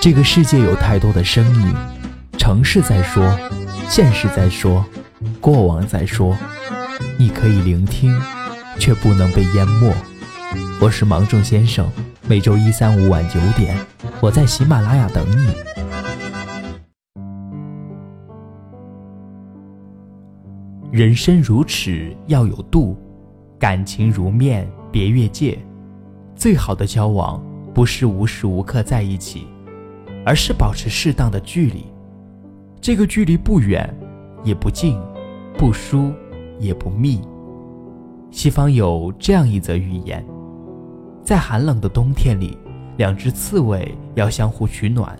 这个世界有太多的声音，城市在说，现实在说，过往在说，你可以聆听，却不能被淹没。我是芒种先生，每周一、三、五晚九点，我在喜马拉雅等你。人生如尺，要有度；感情如面，别越界。最好的交往，不是无时无刻在一起，而是保持适当的距离。这个距离不远，也不近，不疏，也不密。西方有这样一则寓言：在寒冷的冬天里，两只刺猬要相互取暖。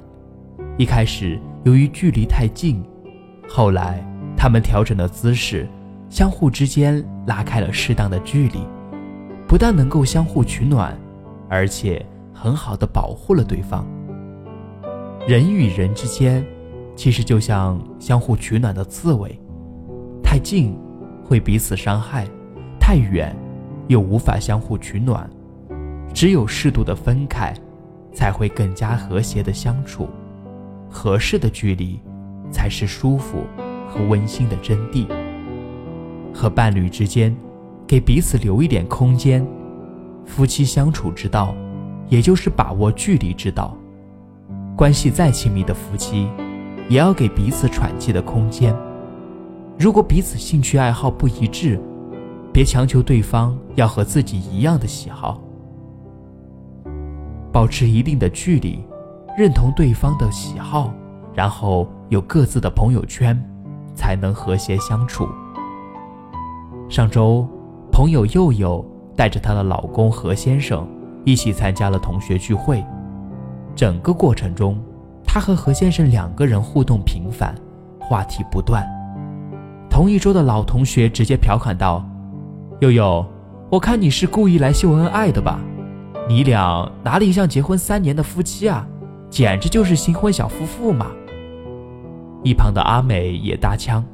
一开始，由于距离太近，后来。他们调整了姿势，相互之间拉开了适当的距离，不但能够相互取暖，而且很好的保护了对方。人与人之间，其实就像相互取暖的刺猬，太近会彼此伤害，太远又无法相互取暖，只有适度的分开，才会更加和谐的相处。合适的距离，才是舒服。和温馨的真谛，和伴侣之间，给彼此留一点空间；夫妻相处之道，也就是把握距离之道。关系再亲密的夫妻，也要给彼此喘气的空间。如果彼此兴趣爱好不一致，别强求对方要和自己一样的喜好，保持一定的距离，认同对方的喜好，然后有各自的朋友圈。才能和谐相处。上周，朋友佑佑带着她的老公何先生一起参加了同学聚会。整个过程中，他和何先生两个人互动频繁，话题不断。同一桌的老同学直接调侃道：“佑佑，我看你是故意来秀恩爱的吧？你俩哪里像结婚三年的夫妻啊？简直就是新婚小夫妇嘛！”一旁的阿美也搭腔：“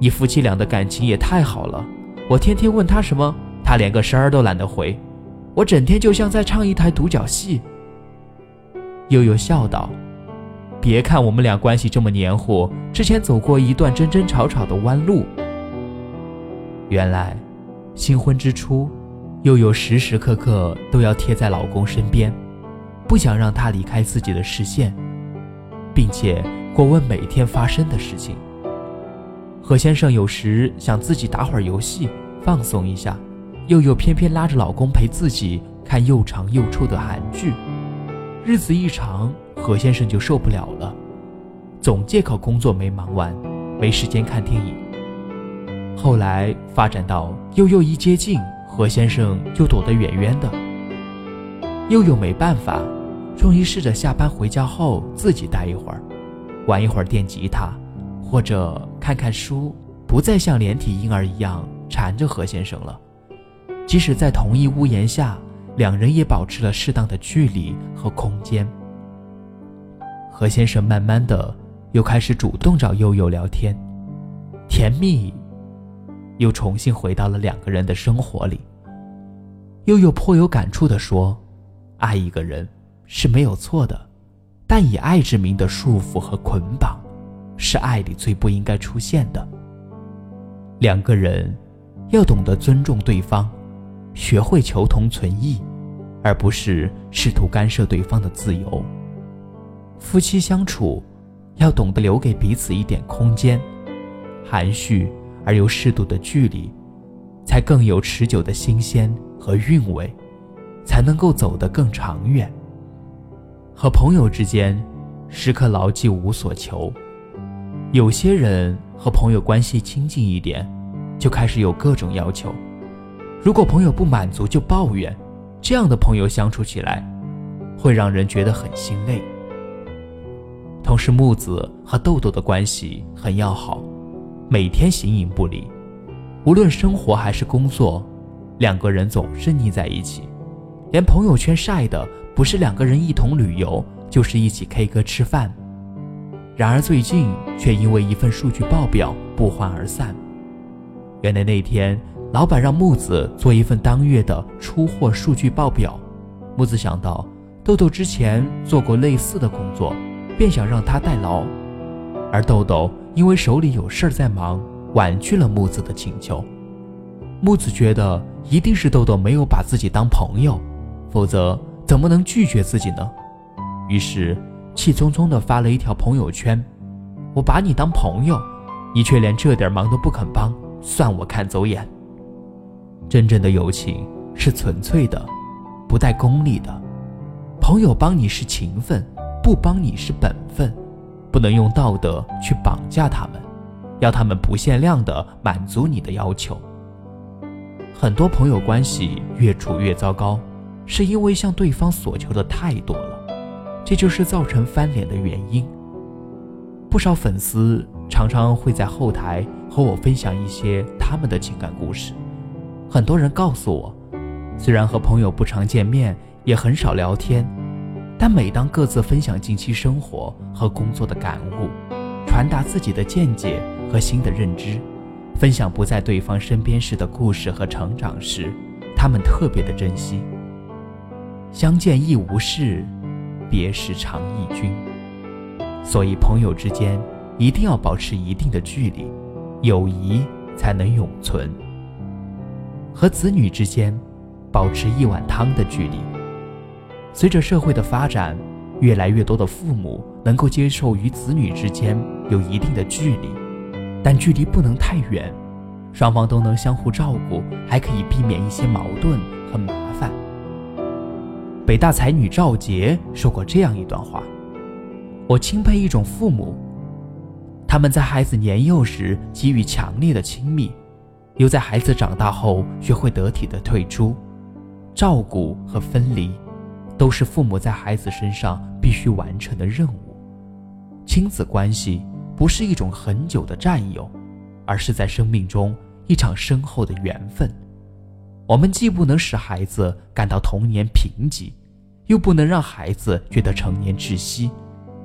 你夫妻俩的感情也太好了，我天天问他什么，他连个声儿都懒得回，我整天就像在唱一台独角戏。”悠悠笑道：“别看我们俩关系这么黏糊，之前走过一段争争吵吵的弯路。原来，新婚之初，悠悠时时刻刻都要贴在老公身边，不想让他离开自己的视线，并且。”过问每天发生的事情。何先生有时想自己打会儿游戏放松一下，又又偏偏拉着老公陪自己看又长又臭的韩剧。日子一长，何先生就受不了了，总借口工作没忙完，没时间看电影。后来发展到悠悠一接近，何先生就躲得远远的。又又没办法，终于试着下班回家后自己待一会儿。玩一会儿电吉他，或者看看书，不再像连体婴儿一样缠着何先生了。即使在同一屋檐下，两人也保持了适当的距离和空间。何先生慢慢的又开始主动找悠悠聊天，甜蜜又重新回到了两个人的生活里。悠悠颇有感触的说：“爱一个人是没有错的。”但以爱之名的束缚和捆绑，是爱里最不应该出现的。两个人要懂得尊重对方，学会求同存异，而不是试图干涉对方的自由。夫妻相处要懂得留给彼此一点空间，含蓄而又适度的距离，才更有持久的新鲜和韵味，才能够走得更长远。和朋友之间，时刻牢记无所求。有些人和朋友关系亲近一点，就开始有各种要求。如果朋友不满足，就抱怨。这样的朋友相处起来，会让人觉得很心累。同时，木子和豆豆的关系很要好，每天形影不离。无论生活还是工作，两个人总是腻在一起，连朋友圈晒的。不是两个人一同旅游，就是一起 K 歌吃饭。然而最近却因为一份数据报表不欢而散。原来那天老板让木子做一份当月的出货数据报表，木子想到豆豆之前做过类似的工作，便想让他代劳，而豆豆因为手里有事儿在忙，婉拒了木子的请求。木子觉得一定是豆豆没有把自己当朋友，否则怎么能拒绝自己呢？于是气冲冲地发了一条朋友圈：“我把你当朋友，你却连这点忙都不肯帮，算我看走眼。”真正的友情是纯粹的，不带功利的。朋友帮你是情分，不帮你是本分，不能用道德去绑架他们，要他们不限量的满足你的要求。很多朋友关系越处越糟糕，是因为向对方索求的太多了，这就是造成翻脸的原因。不少粉丝常常会在后台和我分享一些他们的情感故事，很多人告诉我，虽然和朋友不常见面。也很少聊天，但每当各自分享近期生活和工作的感悟，传达自己的见解和新的认知，分享不在对方身边时的故事和成长时，他们特别的珍惜。相见亦无事，别时常忆君。所以朋友之间一定要保持一定的距离，友谊才能永存。和子女之间，保持一碗汤的距离。随着社会的发展，越来越多的父母能够接受与子女之间有一定的距离，但距离不能太远，双方都能相互照顾，还可以避免一些矛盾和麻烦。北大才女赵杰说过这样一段话：“我钦佩一种父母，他们在孩子年幼时给予强烈的亲密，又在孩子长大后学会得体的退出，照顾和分离。”都是父母在孩子身上必须完成的任务。亲子关系不是一种很久的占有，而是在生命中一场深厚的缘分。我们既不能使孩子感到童年贫瘠，又不能让孩子觉得成年窒息。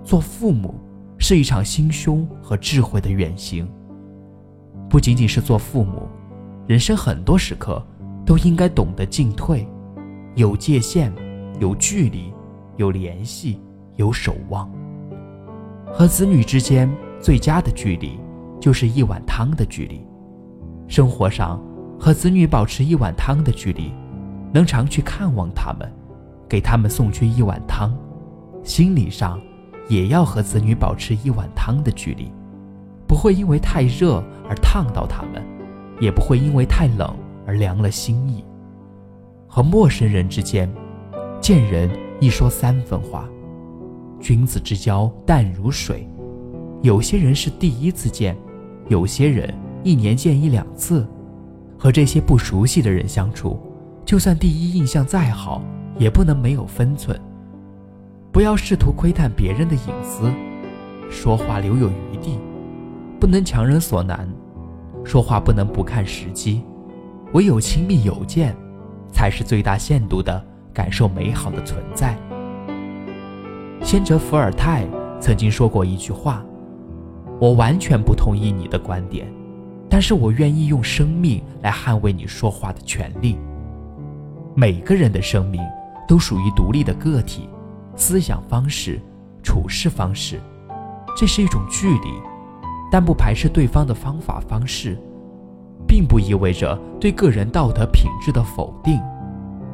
做父母是一场心胸和智慧的远行。不仅仅是做父母，人生很多时刻都应该懂得进退，有界限。有距离，有联系，有守望。和子女之间最佳的距离，就是一碗汤的距离。生活上，和子女保持一碗汤的距离，能常去看望他们，给他们送去一碗汤；心理上，也要和子女保持一碗汤的距离，不会因为太热而烫到他们，也不会因为太冷而凉了心意。和陌生人之间。见人一说三分话，君子之交淡如水。有些人是第一次见，有些人一年见一两次。和这些不熟悉的人相处，就算第一印象再好，也不能没有分寸。不要试图窥探别人的隐私，说话留有余地，不能强人所难。说话不能不看时机，唯有亲密有间，才是最大限度的。感受美好的存在。先哲伏尔泰曾经说过一句话：“我完全不同意你的观点，但是我愿意用生命来捍卫你说话的权利。”每个人的生命都属于独立的个体，思想方式、处事方式，这是一种距离，但不排斥对方的方法方式，并不意味着对个人道德品质的否定。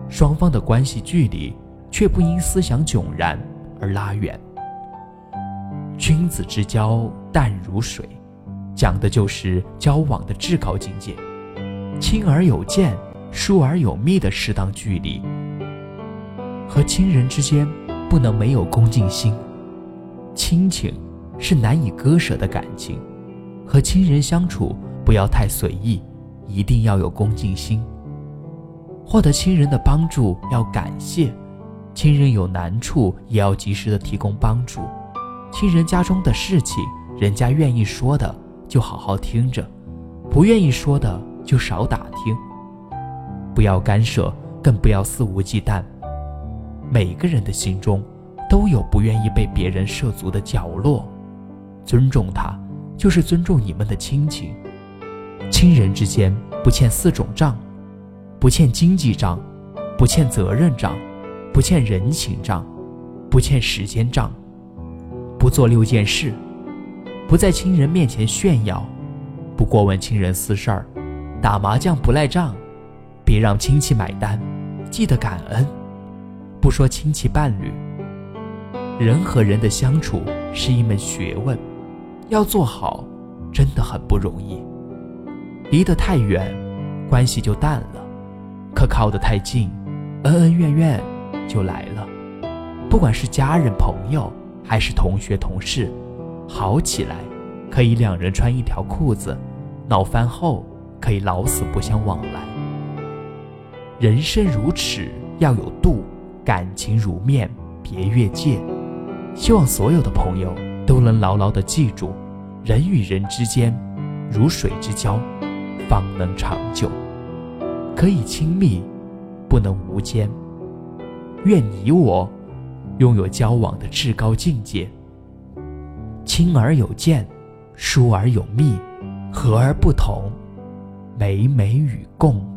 双方的关系距离，却不因思想迥然而拉远。君子之交淡如水，讲的就是交往的至高境界。亲而有间，疏而有密的适当距离。和亲人之间不能没有恭敬心，亲情是难以割舍的感情。和亲人相处不要太随意，一定要有恭敬心。获得亲人的帮助要感谢，亲人有难处也要及时的提供帮助。亲人家中的事情，人家愿意说的就好好听着，不愿意说的就少打听。不要干涉，更不要肆无忌惮。每个人的心中都有不愿意被别人涉足的角落，尊重他，就是尊重你们的亲情。亲人之间不欠四种账。不欠经济账，不欠责任账，不欠人情账，不欠时间账，不做六件事，不在亲人面前炫耀，不过问亲人私事儿，打麻将不赖账，别让亲戚买单，记得感恩，不说亲戚伴侣。人和人的相处是一门学问，要做好真的很不容易。离得太远，关系就淡了；可靠得太近，恩恩怨怨就来了。不管是家人、朋友，还是同学、同事，好起来可以两人穿一条裤子，闹翻后可以老死不相往来。人生如尺，要有度；感情如面，别越界。希望所有的朋友都能牢牢地记住：人与人之间，如水之交，方能长久。可以亲密，不能无间。愿你我。拥有交往的至高境界，亲而有见，疏而有密，和而不同，美美与共。